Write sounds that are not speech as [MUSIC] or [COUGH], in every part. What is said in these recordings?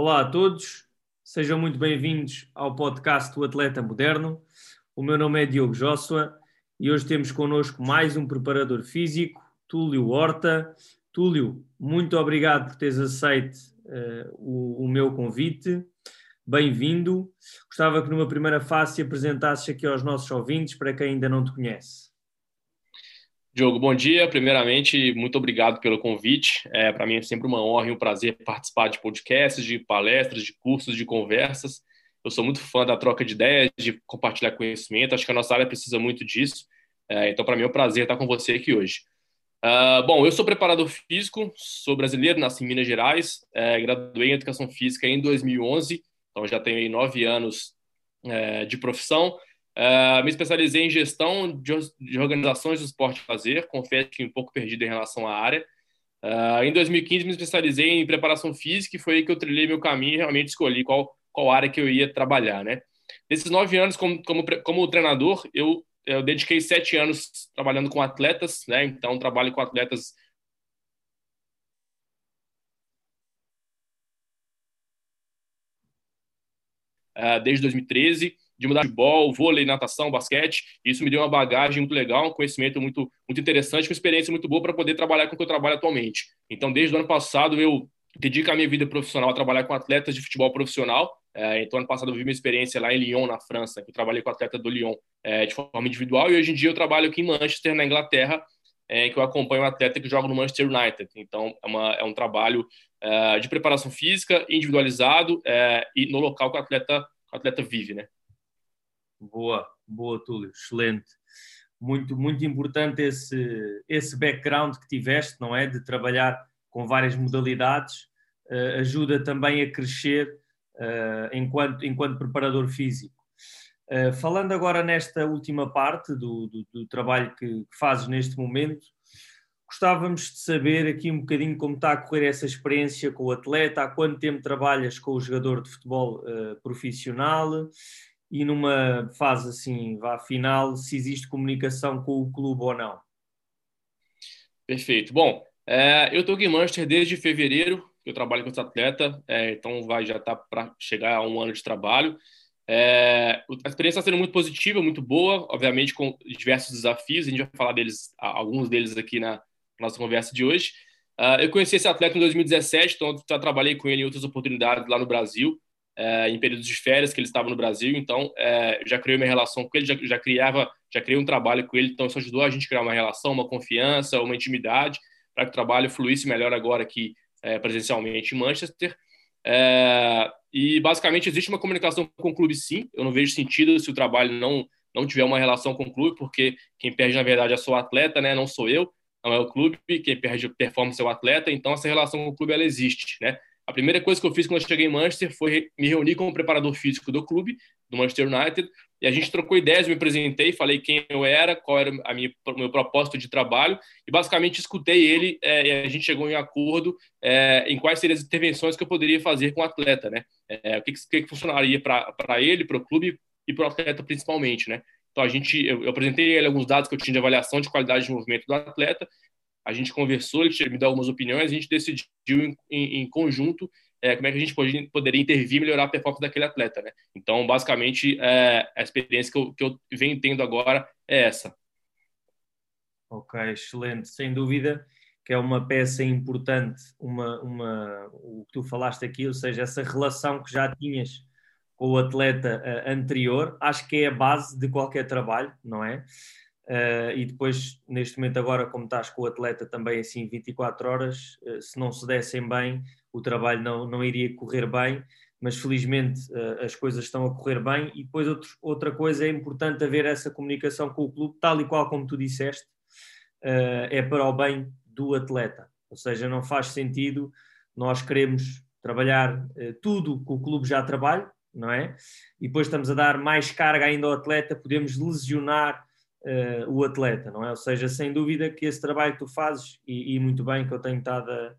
Olá a todos, sejam muito bem-vindos ao podcast do Atleta Moderno. O meu nome é Diogo Joshua e hoje temos connosco mais um preparador físico, Túlio Horta. Túlio, muito obrigado por teres aceito uh, o, o, meu convite. Bem-vindo. Gostava que numa primeira fase apresentasses aqui aos nossos ouvintes, para quem ainda não te conhece. Diogo, bom dia. Primeiramente, muito obrigado pelo convite. É, Para mim é sempre uma honra e um prazer participar de podcasts, de palestras, de cursos, de conversas. Eu sou muito fã da troca de ideias, de compartilhar conhecimento. Acho que a nossa área precisa muito disso. É, então, para mim é um prazer estar com você aqui hoje. Uh, bom, eu sou preparador físico, sou brasileiro, nasci em Minas Gerais, é, graduei em Educação Física em 2011, então já tenho nove anos é, de profissão. Uh, me especializei em gestão de, de organizações do esporte fazer, confesso que um pouco perdido em relação à área. Uh, em 2015 me especializei em preparação física e foi aí que eu trilhei meu caminho e realmente escolhi qual, qual área que eu ia trabalhar, né? Nesses nove anos como, como, como treinador, eu, eu dediquei sete anos trabalhando com atletas, né? Então trabalho com atletas uh, desde 2013 de mudar de bola, vôlei, natação, basquete. Isso me deu uma bagagem muito legal, um conhecimento muito, muito interessante, uma experiência muito boa para poder trabalhar com o que eu trabalho atualmente. Então, desde o ano passado, eu dedico a minha vida profissional a trabalhar com atletas de futebol profissional. É, então, ano passado, eu vi uma experiência lá em Lyon, na França, que eu trabalhei com atleta do Lyon é, de forma individual. E hoje em dia, eu trabalho aqui em Manchester, na Inglaterra, é, que eu acompanho um atleta que joga no Manchester United. Então, é, uma, é um trabalho é, de preparação física, individualizado é, e no local que o atleta, o atleta vive, né? Boa, boa, Túlio, excelente. Muito, muito importante esse, esse background que tiveste, não é? De trabalhar com várias modalidades, uh, ajuda também a crescer uh, enquanto, enquanto preparador físico. Uh, falando agora nesta última parte do, do, do trabalho que, que, fazes neste momento, gostávamos de saber aqui um bocadinho como está a correr essa experiência com o atleta, há quanto tempo trabalhas com o jogador de futebol profissional e numa fase assim, vá final, se existe comunicação com o clube ou não. Perfeito. Bom, é, eu estou aqui em Manchester desde fevereiro, eu trabalho com esse atleta, é, então vai já estar tá para chegar a um ano de trabalho. É, a experiência está sendo muito positiva, muito boa, obviamente com diversos desafios, a gente vai falar deles, alguns deles aqui na nossa conversa de hoje. Uh, eu conheci esse atleta em 2017, então já trabalhei com ele em outras oportunidades lá no Brasil é, em períodos de férias que ele estava no Brasil, então é, já criei uma relação com ele, já, já criava, já criei um trabalho com ele, então isso ajudou a gente a criar uma relação, uma confiança, uma intimidade, para que o trabalho fluísse melhor agora aqui é, presencialmente em Manchester. É, e basicamente existe uma comunicação com o clube, sim. Eu não vejo sentido se o trabalho não não tiver uma relação com o clube, porque quem perde na verdade é só o atleta, né? Não sou eu, não é o clube. Quem perde performance é o atleta. Então essa relação com o clube ela existe, né? A primeira coisa que eu fiz quando eu cheguei em Manchester foi me reunir com o preparador físico do clube, do Manchester United, e a gente trocou ideias, me apresentei, falei quem eu era, qual era a minha, o meu propósito de trabalho, e basicamente escutei ele é, e a gente chegou em acordo é, em quais seriam as intervenções que eu poderia fazer com o atleta, né? É, o que, que, funcionaria para ele, para o clube e para o atleta principalmente, né? Então a gente, eu, eu apresentei ele alguns dados que eu tinha de avaliação de qualidade de movimento do atleta a gente conversou, ele me deu algumas opiniões, a gente decidiu em, em, em conjunto é, como é que a gente pode, poderia intervir e melhorar a performance daquele atleta, né? Então, basicamente, é, a experiência que eu, que eu venho tendo agora é essa. Ok, excelente. Sem dúvida que é uma peça importante, uma, uma, o que tu falaste aqui, ou seja, essa relação que já tinhas com o atleta uh, anterior, acho que é a base de qualquer trabalho, não é? Uh, e depois, neste momento, agora, como estás com o atleta também assim 24 horas, uh, se não se dessem bem, o trabalho não, não iria correr bem, mas felizmente uh, as coisas estão a correr bem. E depois, outro, outra coisa, é importante haver essa comunicação com o clube, tal e qual como tu disseste, é para o bem do atleta. Ou seja, não faz sentido nós queremos trabalhar tudo que o clube já trabalha, não é? E depois estamos a dar mais carga ainda ao atleta, podemos lesionar uh, o atleta, não é? Ou seja, sem dúvida que esse trabalho que tu fazes, e, e muito bem que eu tenho estado a,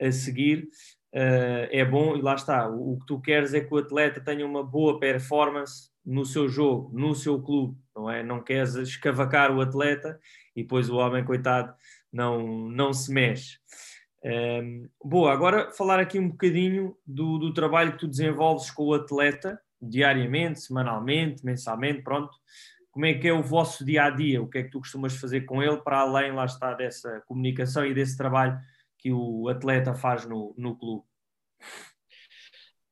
a seguir, uh, é bom e lá está. O, o, que tu queres é que o atleta tenha uma boa performance no seu jogo, no seu clube, não é? Não queres escavacar o atleta e depois o homem, coitado, não, não se mexe. Um, boa, agora falar aqui um bocadinho do, do, trabalho que tu desenvolves com o atleta, diariamente, semanalmente, mensalmente, pronto. Como é que é o vosso dia a dia? O que é que tu costumas fazer com ele, para além, lá está, dessa comunicação e desse trabalho que o atleta faz no, no clube?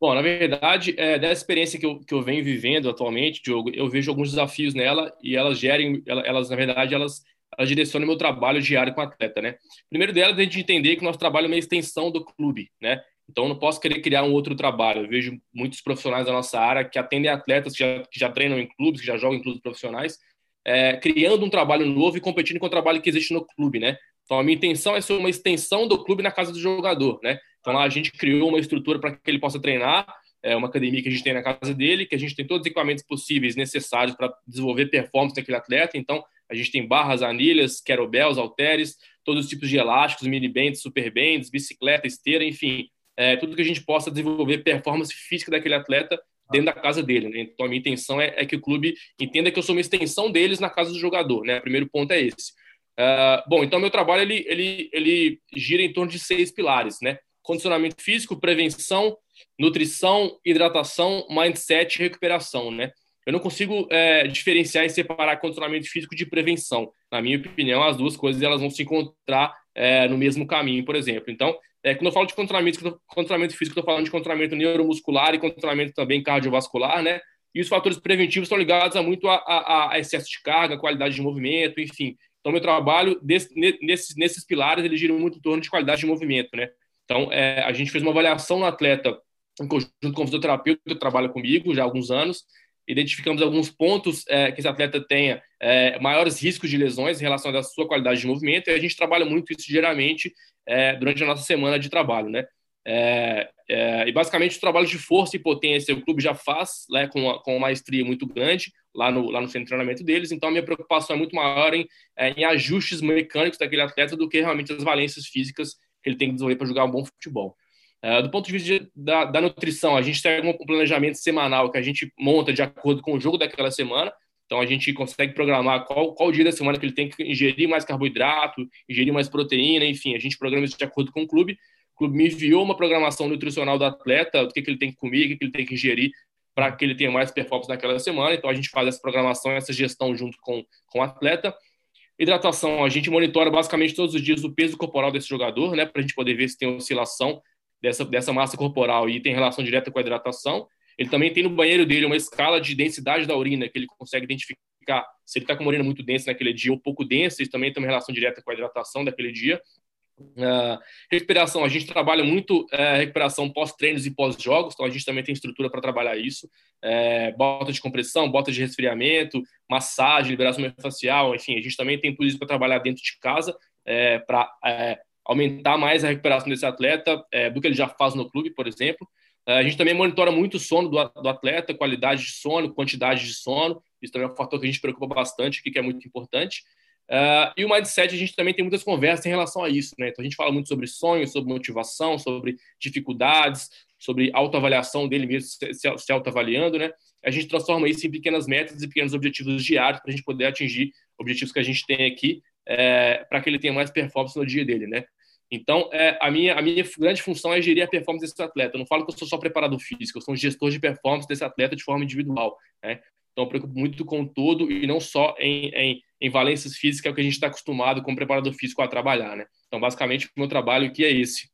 Bom, na verdade, é, dessa experiência que eu, que eu venho vivendo atualmente, Diogo, eu vejo alguns desafios nela e elas gerem, elas, na verdade, elas ela direciona o meu trabalho diário com o atleta, né? Primeiro delas, a gente entender que o nosso trabalho é uma extensão do clube, né? Então, não posso querer criar um outro trabalho. Eu vejo muitos profissionais da nossa área que atendem atletas que já, que já treinam em clubes, que já jogam em clubes profissionais, é, criando um trabalho novo e competindo com o trabalho que existe no clube, né? Então, a minha intenção é ser uma extensão do clube na casa do jogador, né? Então, lá a gente criou uma estrutura para que ele possa treinar, é uma academia que a gente tem na casa dele, que a gente tem todos os equipamentos possíveis necessários para desenvolver performance daquele atleta. Então, a gente tem barras, anilhas, kettlebells, halteres, todos os tipos de elásticos, mini bands, super bands, bicicleta, esteira, enfim, é, tudo que a gente possa desenvolver performance física daquele atleta dentro da casa dele. Né? Então, a minha intenção é, é, que o clube entenda que eu sou uma extensão deles na casa do jogador. Né? O primeiro ponto é esse. Uh, bom, então, meu trabalho ele, ele, ele gira em torno de seis pilares, né? Condicionamento físico, prevenção, nutrição, hidratação, mindset e recuperação, né? Eu não consigo é, diferenciar e separar condicionamento físico de prevenção. Na minha opinião, as duas coisas elas vão se encontrar é, no mesmo caminho, por exemplo. Então, é, quando eu falo de condicionamento, condicionamento físico, estou falando de condicionamento neuromuscular e condicionamento também cardiovascular, né? E os fatores preventivos estão ligados a muito a, a, a excesso de carga, qualidade de movimento, enfim. Então, meu trabalho desse, nesses, nesses pilares, ele gira muito em torno de qualidade de movimento, né? Então, é, a gente fez uma avaliação no atleta em conjunto com o fisioterapeuta que trabalha comigo já há alguns anos, identificamos alguns pontos é, que esse atleta tenha é, maiores riscos de lesões em relação à sua qualidade de movimento, e a gente trabalha muito isso diariamente é, durante a nossa semana de trabalho, né? É, é, e basicamente o trabalho de força e potência o clube já faz né, com, uma, com uma maestria muito grande lá no, lá no centro de treinamento deles, então a minha preocupação é muito maior em, é, em ajustes mecânicos daquele atleta do que realmente as valências físicas que ele tem que desenvolver para jogar um bom futebol. Uh, do ponto de vista de, da, da, nutrição, a gente tem um planejamento semanal que a gente monta de acordo com o jogo daquela semana. Então a gente consegue programar qual, qual dia da semana que ele tem que ingerir mais carboidrato, ingerir mais proteína, enfim, a gente programa isso de acordo com o clube. O clube me enviou uma programação nutricional do atleta, o que, que ele tem que comer, o que, que ele tem que ingerir para que ele tenha mais performance naquela semana. Então a gente faz essa programação, essa gestão junto com, com o atleta. Hidratação, a gente monitora basicamente todos os dias o peso corporal desse jogador, né, para a gente poder ver se tem oscilação dessa, dessa massa corporal e tem relação direta com a hidratação. Ele também tem no banheiro dele uma escala de densidade da urina, que ele consegue identificar se ele está com uma urina muito densa naquele dia ou pouco densa, isso também tem uma relação direta com a hidratação daquele dia. Uh, recuperação, a gente trabalha muito uh, recuperação pós-treinos e pós-jogos, então a gente também tem estrutura para trabalhar isso. Uh, bota de compressão, bota de resfriamento, massagem, liberação facial, enfim, a gente também tem tudo isso para trabalhar dentro de casa, é, para aumentar mais a recuperação desse atleta é, do que ele já faz no clube, por exemplo. É, a gente também monitora muito o sono do, do, atleta, qualidade de sono, quantidade de sono. Isso também é um fator que a gente preocupa bastante, que é muito importante. Uh, e o mindset, a gente também tem muitas conversas em relação a isso. Né? Então, a gente fala muito sobre sonhos, sobre motivação, sobre dificuldades, sobre autoavaliação dele mesmo, se, se autoavaliando. Né? A gente transforma isso em pequenas metas e pequenos objetivos diários para a gente poder atingir objetivos que a gente tem aqui é, para que ele tenha mais performance no dia dele. Né? Então, é, a, minha, a minha grande função é gerir a performance desse atleta. Eu não falo que eu sou só preparador físico, eu sou um gestor de performance desse atleta de forma individual. Né? Então, eu preocupo muito com todo e não só em, em, em valências físicas, que é o que a gente está acostumado como preparador físico a trabalhar. Né? Então, basicamente, o meu trabalho aqui é esse.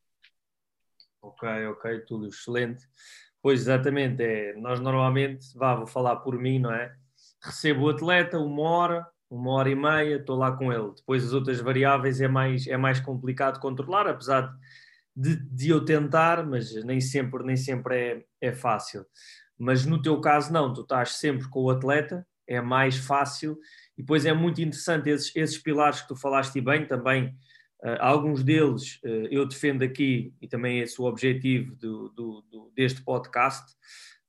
Ok, ok, tudo excelente. Pois, exatamente, é, nós normalmente, vá, vou falar por mim, não é? Recebo o atleta uma hora, uma hora e meia, estou lá com ele. Depois as outras variáveis é mais, é mais complicado controlar, apesar de, de eu tentar, mas nem sempre, nem sempre é, é fácil. Mas no teu caso não, tu estás sempre com o atleta, é mais fácil, e depois é muito interessante esses, esses pilares que tu falaste bem também, uh, alguns deles uh, eu defendo aqui, e também esse é o objetivo do, do, do, deste podcast,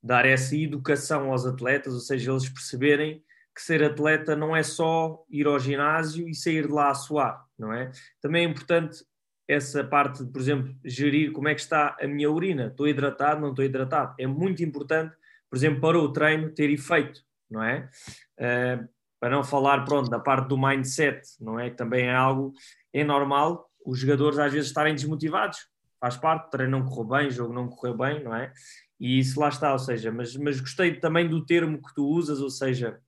dar essa educação aos atletas, ou seja, eles perceberem que ser atleta não é só ir ao ginásio e sair de lá a suar, não é? Também é importante essa parte por exemplo, gerir como é que está a minha urina. Estou hidratado, não estou hidratado. É muito importante, por exemplo, para o treino ter efeito, não é? Uh, para não falar, pronto, da parte do mindset, não é? Também é algo, é normal, os jogadores às vezes estarem desmotivados, faz parte, treino não correu bem, jogo não correu bem, não é? E isso lá está, ou seja, mas, mas gostei também do termo que tu usas, ou seja,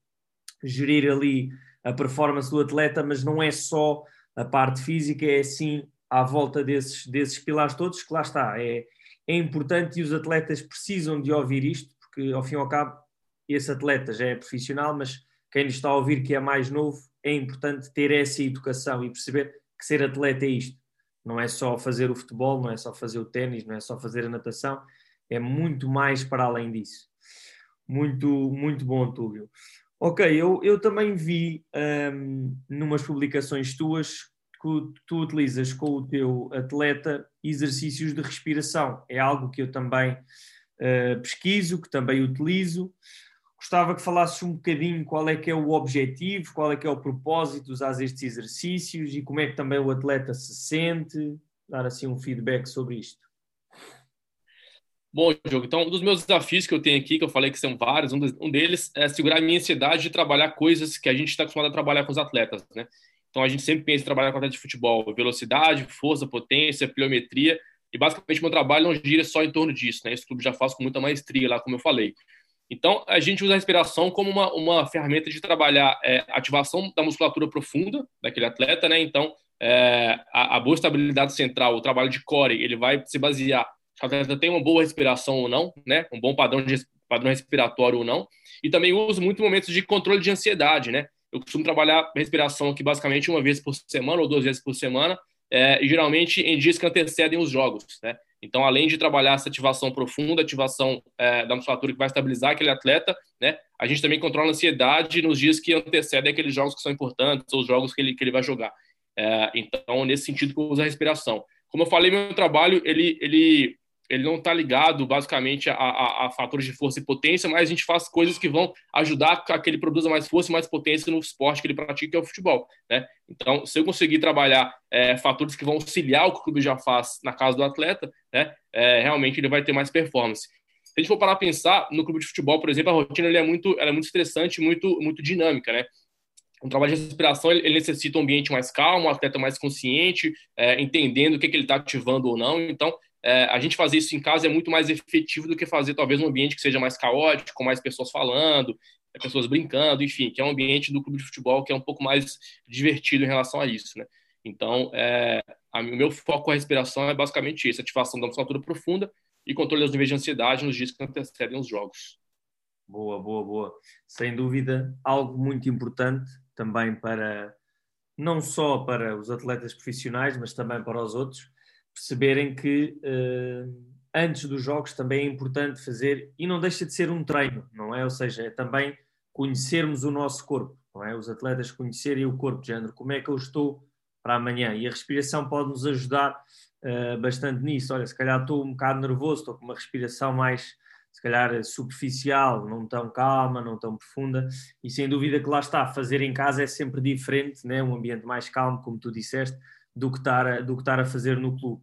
gerir ali a performance do atleta, mas não é só a parte física, é sim à volta desses, desses pilares todos, que lá está, é, é importante e os atletas precisam de ouvir isto, porque ao fim e ao cabo esse atleta já é profissional, mas quem está a ouvir que é mais novo, é importante ter essa educação e perceber que ser atleta é isto. Não é só fazer o futebol, não é só fazer o ténis, não é só fazer a natação, é muito mais para além disso. Muito, muito bom, Túlio. Ok, eu, eu também vi um, numas publicações tuas que tu utilizas com o teu atleta exercícios de respiração. É algo que eu também uh, pesquiso, que também utilizo. Gostava que falasses um bocadinho qual é que é o objetivo, qual é que é o propósito de usar estes exercícios e como é que também o atleta se sente, dar assim um feedback sobre isto. Bom, Diogo, então um dos meus desafios que eu tenho aqui, que eu falei que são vários, um, deles é segurar a minha ansiedade de trabalhar coisas que a gente está acostumado a trabalhar com os atletas, né? Então a gente sempre pensa em trabalhar com atleta de futebol, velocidade, força, potência, pliometria, e basicamente meu trabalho não gira só em torno disso, né? Esse clube já faz com muita maestria lá, como eu falei. Então, a gente usa a respiração como uma, uma ferramenta de trabalhar é, ativação da musculatura profunda daquele atleta, né? Então, é, a, a, boa estabilidade central, o trabalho de core, ele vai se basear se o atleta tem uma boa respiração ou não, né? Um bom padrão, de, padrão respiratório ou não. E também uso muito momentos de controle de ansiedade, né? Eu costumo trabalhar respiração aqui basicamente uma vez por semana ou duas vezes por semana, é, e geralmente em dias que antecedem os jogos, né? Então, além de trabalhar essa ativação profunda, ativação é, da musculatura que vai estabilizar aquele atleta, né, a gente também controla a ansiedade nos dias que antecedem aqueles jogos que são importantes, ou os jogos que ele, que ele vai jogar. É, então, nesse sentido que eu uso a respiração. Como eu falei, meu trabalho, ele, ele ele não está ligado basicamente a, a, a, fatores de força e potência, mas a gente faz coisas que vão ajudar a que ele produza mais força e mais potência no esporte que ele pratica, que é o futebol. Né? Então, se eu conseguir trabalhar é, fatores que vão auxiliar o que o clube já faz na casa do atleta, né, é, realmente ele vai ter mais performance. Se a gente for parar a pensar no clube de futebol, por exemplo, a rotina é muito, é muito estressante, muito, muito dinâmica, né? um trabalho de respiração ele, necessita um ambiente mais calmo, um atleta mais consciente, é, entendendo o que, que ele está ativando ou não. Então, é, a gente fazer isso em casa é muito mais efetivo do que fazer talvez um ambiente que seja mais caótico, com mais pessoas falando, é, pessoas brincando, enfim, que é um ambiente do clube de futebol que é um pouco mais divertido em relação a isso, né? Então, é, a, o meu foco com a respiração é basicamente isso, ativação da musculatura profunda e controle dos níveis de ansiedade nos dias que antecedem os jogos. Boa, boa, boa. Sem dúvida, algo muito importante também para, não só para os atletas profissionais, mas também para os outros, perceberem que uh, antes dos jogos também é importante fazer, e não deixa de ser um treino, não é? Ou seja, é também conhecermos o nosso corpo, não é? Os atletas conhecerem o corpo de género, como é que eu estou para amanhã, e a respiração pode nos ajudar uh, bastante nisso. Olha, se calhar estou um bocado nervoso, estou com uma respiração mais se calhar superficial, não tão calma, não tão profunda, e sem dúvida que lá está, fazer em casa é sempre diferente, né? um ambiente mais calmo, como tu disseste, do que estar a, do que estar a fazer no clube.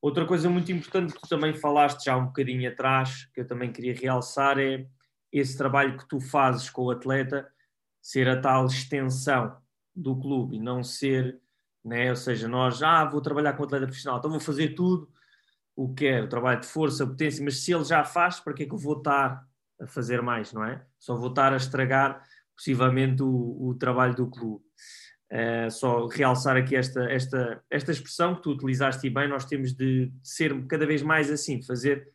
Outra coisa muito importante que tu também falaste já um bocadinho atrás, que eu também queria realçar, é esse trabalho que tu fazes com o atleta ser a tal extensão do clube e não ser, né? ou seja, nós, ah, vou trabalhar com o atleta profissional, então vou fazer tudo o que é o trabalho de força, potência, mas se ele já faz, para que é que eu vou estar a fazer mais, não é? Só vou estar a estragar possivelmente o, o trabalho do clube. Uh, só realçar aqui esta, esta, esta expressão que tu utilizaste bem, nós temos de ser cada vez mais assim, fazer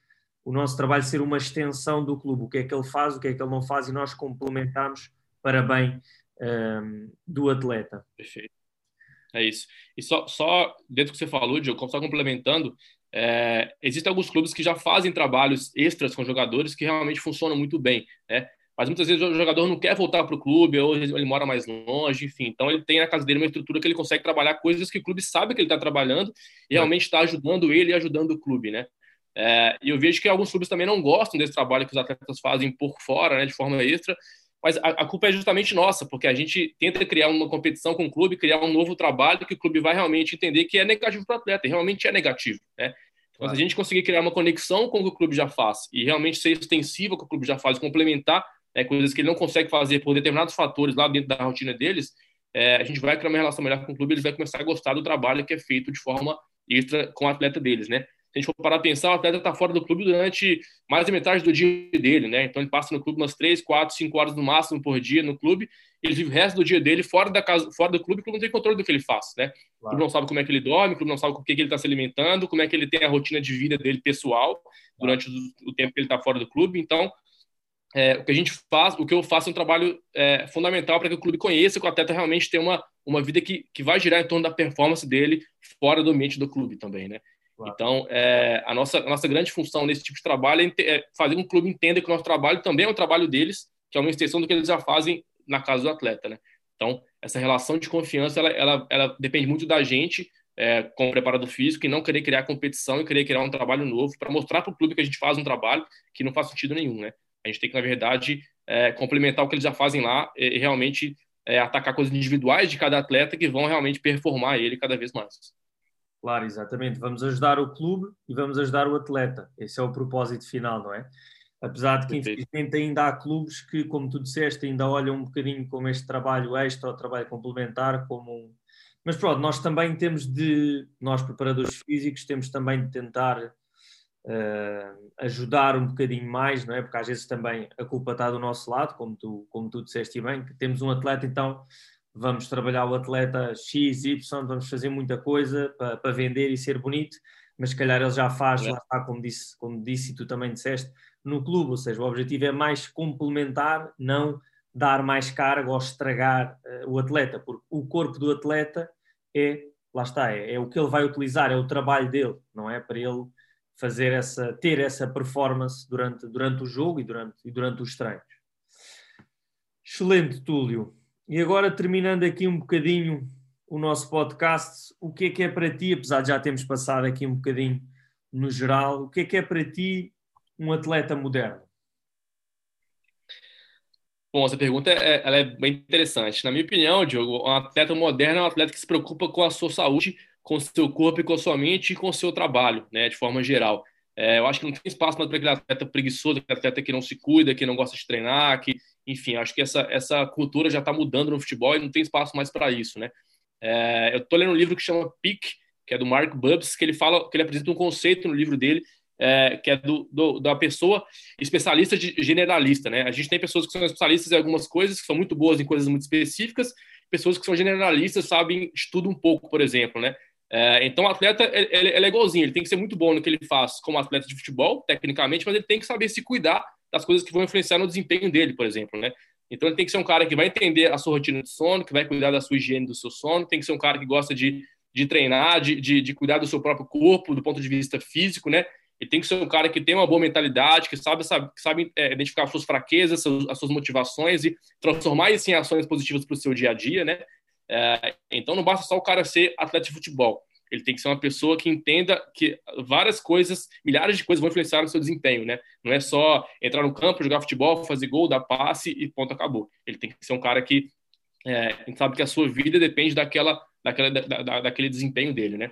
o nosso trabalho ser uma extensão do clube, o que é que ele faz, o que é que ele não faz, e nós complementamos para bem um, ehm, do atleta. Perfeito. É isso. E só, só dentro do que você falou, Diogo, só complementando, é, existem alguns clubes que já fazem trabalhos extras com jogadores que realmente funcionam muito bem, né? Mas muitas vezes o jogador não quer voltar para o clube, ou ele mora mais longe, enfim. Então ele tem na casa dele uma estrutura que ele consegue trabalhar coisas que o clube sabe que ele está trabalhando e realmente está ajudando ele e ajudando o clube, né? É, e eu vejo que alguns clubes também não gostam desse trabalho que os atletas fazem por fora, né, de forma extra, mas a, a, culpa é justamente nossa, porque a gente tenta criar uma competição com o clube, criar um novo trabalho que o clube vai realmente entender que é negativo para o atleta, e realmente é negativo, né? Então, se a gente conseguir criar uma conexão com o que o clube já faz e realmente ser extensivo ao que o clube já faz, complementar né, coisas que ele não consegue fazer por determinados fatores lá dentro da rotina deles, é, a gente vai criar uma relação melhor com o clube, eles vão começar a gostar do trabalho que é feito de forma extra com o atleta deles, né? Se a gente for parar a pensar, o atleta está fora do clube durante mais da metade do dia dele, né? Então ele passa no clube umas 3, 4, 5 horas no máximo por dia no clube, ele vive o resto do dia dele fora da casa, fora do clube, o clube não tem controle do que ele faz, né? Claro. O clube não sabe como é que ele dorme, o clube não sabe com o que, ele está se alimentando, como é que ele tem a rotina de vida dele pessoal durante o, o tempo que ele está fora do clube. Então, é, o que a gente faz, o que eu faço é um trabalho é, fundamental para que o clube conheça que o atleta realmente tem uma, uma vida que, que vai girar em torno da performance dele fora do ambiente do clube também, né? Claro. Então, é, a, nossa, a nossa grande função nesse tipo de trabalho é, é fazer com que o clube entenda que o nosso trabalho também é um trabalho deles, que é uma extensão do que eles já fazem na casa do atleta, né? Então, essa relação de confiança, ela, ela, ela depende muito da gente, é, como preparador físico, e não querer criar competição e querer criar um trabalho novo para mostrar para o clube que a gente faz um trabalho que não faz sentido nenhum, né? A gente tem que, na verdade, é, complementar o que eles já fazem lá e, realmente é, atacar coisas individuais de cada atleta que vão realmente performar ele cada vez mais. Claro, exatamente. Vamos ajudar o clube e vamos ajudar o atleta. Esse é o propósito final, não é? Apesar de que, infelizmente, ainda há clubes que, como tu disseste, ainda olham um bocadinho como este trabalho extra ou trabalho complementar, como. Mas pronto, nós também temos de, nós preparadores físicos, temos também de tentar uh, ajudar um bocadinho mais, não é? Porque às vezes também a culpa está do nosso lado, como tu, como tu disseste bem, que temos um atleta, então vamos trabalhar o atleta X, Y, vamos fazer muita coisa para, para vender e ser bonito, mas se calhar ele já faz, é. lá está, como disse, como disse e tu também disseste, no clube, ou seja, o objetivo é mais complementar, não dar mais carga ou estragar uh, o atleta, porque o corpo do atleta é, lá está, é, é, o que ele vai utilizar, é o trabalho dele, não é para ele fazer essa, ter essa performance durante, durante o jogo e durante, e durante os treinos. Excelente, Túlio. E agora, terminando aqui um bocadinho o nosso podcast, o que é que é para ti, apesar de já termos passado aqui um bocadinho no geral, o que é que é para ti um atleta moderno? Bom, essa pergunta é, ela é bem interessante. Na minha opinião, Diogo, um atleta moderno é um atleta que se preocupa com a sua saúde, com seu corpo e com a sua mente e com seu trabalho, né, de forma geral. É, eu acho que não tem espaço mais para aquele atleta preguiçoso, aquele atleta que não se cuida, que não gosta de treinar, que, enfim, acho que essa, essa cultura já está mudando no futebol e não tem espaço mais para isso, né? É, eu estou lendo um livro que chama Peak, que é do Mark Bubbs, que ele fala, que ele apresenta um conceito no livro dele, é, que é do, do, da pessoa especialista de generalista, né? A gente tem pessoas que são especialistas em algumas coisas, que são muito boas em coisas muito específicas, pessoas que são generalistas sabem tudo um pouco, por exemplo, né? É, então, o atleta ele, ele, é igualzinho, ele tem que ser muito bom no que ele faz como atleta de futebol, tecnicamente, mas ele tem que saber se cuidar das coisas que vão influenciar no desempenho dele, por exemplo, né? Então, ele tem que ser um cara que vai entender a sua rotina de sono, que vai cuidar da sua higiene do seu sono, tem que ser um cara que gosta de, de treinar, de, de, de cuidar do seu próprio corpo, do ponto de vista físico, né? Ele tem que ser um cara que tem uma boa mentalidade, que sabe, sabe, que sabe é, identificar as suas fraquezas, as suas motivações e transformar isso em ações positivas para o seu dia a dia, né? É, então não basta só o cara ser atleta de futebol. Ele tem que ser uma pessoa que entenda que várias coisas, milhares de coisas vão influenciar no seu desempenho, né? Não é só entrar no campo, jogar futebol, fazer gol, dar passe e ponto, acabou. Ele tem que ser um cara que é, sabe que a sua vida depende daquela, daquela, da, da, daquele desempenho dele, né?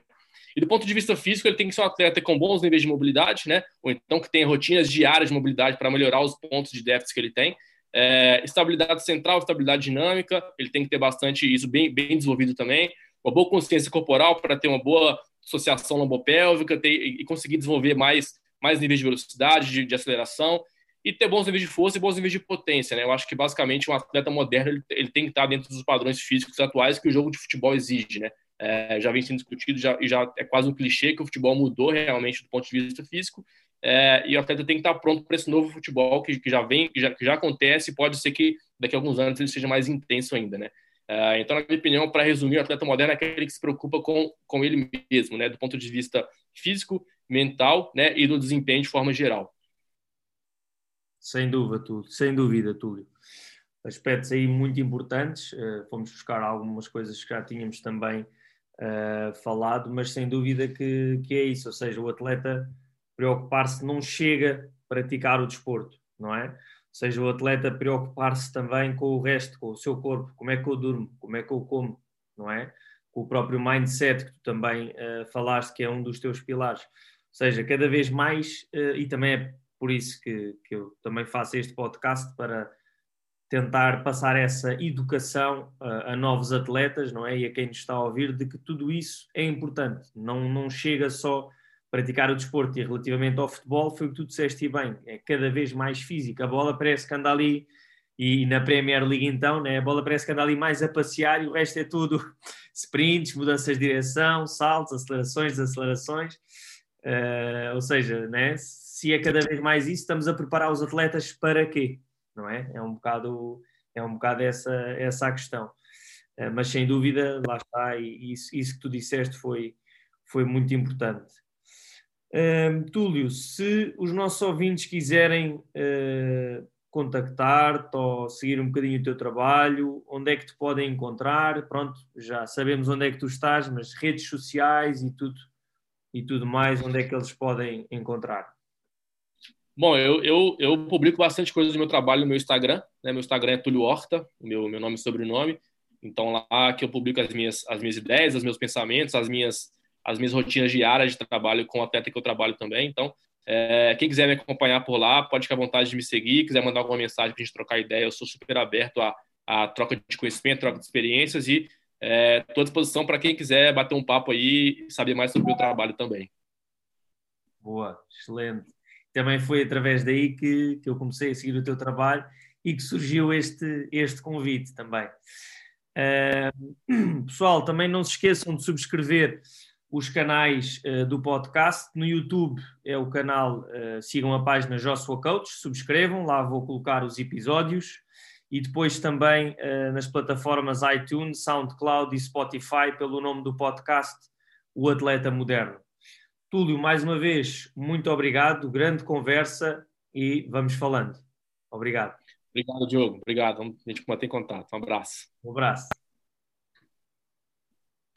E do ponto de vista físico, ele tem que ser um atleta com bons níveis de mobilidade, né? Ou então que tenha rotinas diárias de mobilidade para melhorar os pontos de déficit que ele tem. É, estabilidade central, estabilidade dinâmica, ele tem que ter bastante isso bem, bem desenvolvido também. Uma boa consciência corporal para ter uma boa associação lombopélvica ter, e conseguir desenvolver mais, mais níveis de velocidade, de, de, aceleração e ter bons níveis de força e bons níveis de potência. Né? Eu acho que basicamente um atleta moderno ele, ele tem que estar dentro dos padrões físicos atuais que o jogo de futebol exige. Né? É, já vem sendo discutido já, e já é quase um clichê que o futebol mudou realmente do ponto de vista físico é, e o atleta tem que estar pronto para esse novo futebol que, que já vem, que já, que já acontece, pode ser que daqui a alguns anos ele seja mais intenso ainda, né? É, então, na minha opinião, para resumir, o atleta moderno é aquele que se preocupa com, com ele mesmo, né? Do ponto de vista físico, mental, né? E do desempenho de forma geral. Sem dúvida, Túlio. Sem dúvida, Túlio. Aspectos aí muito importantes. Uh, fomos buscar algumas coisas que já tínhamos também uh, falado, mas sem dúvida que, que é isso. Ou seja, o atleta preocupar-se não chega a praticar o desporto, não é? Ou seja, o atleta preocupar-se também com o resto, com o seu corpo, como é que eu durmo, como é que eu como, não é? Com o próprio mindset que tu também uh, falaste que é um dos teus pilares. Ou seja, cada vez mais, uh, e também é por isso que, que eu também faço este podcast para tentar passar essa educação a, a, novos atletas, não é? E a quem nos está a ouvir, de que tudo isso é importante. Não, não chega só praticar o desporto e relativamente ao futebol, foi o que tu disseste bem, é cada vez mais físico. A bola parece que anda ali, e na Premier League então, né, a bola parece que anda ali mais a passear e o resto é tudo [LAUGHS] sprints, mudanças de direção, saltos, acelerações, desacelerações. Uh, ou seja, né, se é cada vez mais isso, estamos a preparar os atletas para quê? não é? É um bocado, é um bocado essa, essa a questão. Uh, mas sem dúvida, lá está, e isso, isso que tu disseste foi, foi muito importante. Uh, Túlio, se os nossos ouvintes quiserem uh, contactar-te ou seguir um bocadinho o teu trabalho, onde é que te podem encontrar? Pronto, já sabemos onde é que tu estás, mas redes sociais e tudo, e tudo mais, onde é que eles podem encontrar? Bom, eu, eu, eu publico bastante coisas do meu trabalho no meu Instagram. Né? Meu Instagram é Túlio Horta, meu, meu nome e sobrenome. Então, lá que eu publico as minhas, as minhas ideias, os meus pensamentos, as minhas, as minhas rotinas diárias de trabalho com o atleta que eu trabalho também. Então, é, quem quiser me acompanhar por lá, pode ficar à vontade de me seguir. Quiser mandar alguma mensagem para a gente trocar ideia, eu sou super aberto a, a troca de conhecimento, troca de experiências e estou é, à disposição para quem quiser bater um papo aí e saber mais sobre o meu trabalho também. Boa, excelente também foi através daí que, que eu comecei a seguir o teu trabalho e que surgiu este, este convite também. Uh, [CLEARS THROAT] pessoal, também não se esqueçam de subscrever os canais uh, do podcast. No YouTube é o canal, uh, sigam a página Joshua Coach, subscrevam, lá vou colocar os episódios. E depois também nas plataformas iTunes, SoundCloud e Spotify, pelo nome do podcast, O Atleta Moderno. Túlio, mais uma vez, muito obrigado, grande conversa e vamos falando. Obrigado. Obrigado, Diogo. Obrigado. A gente mantém contato. Um abraço. Um abraço.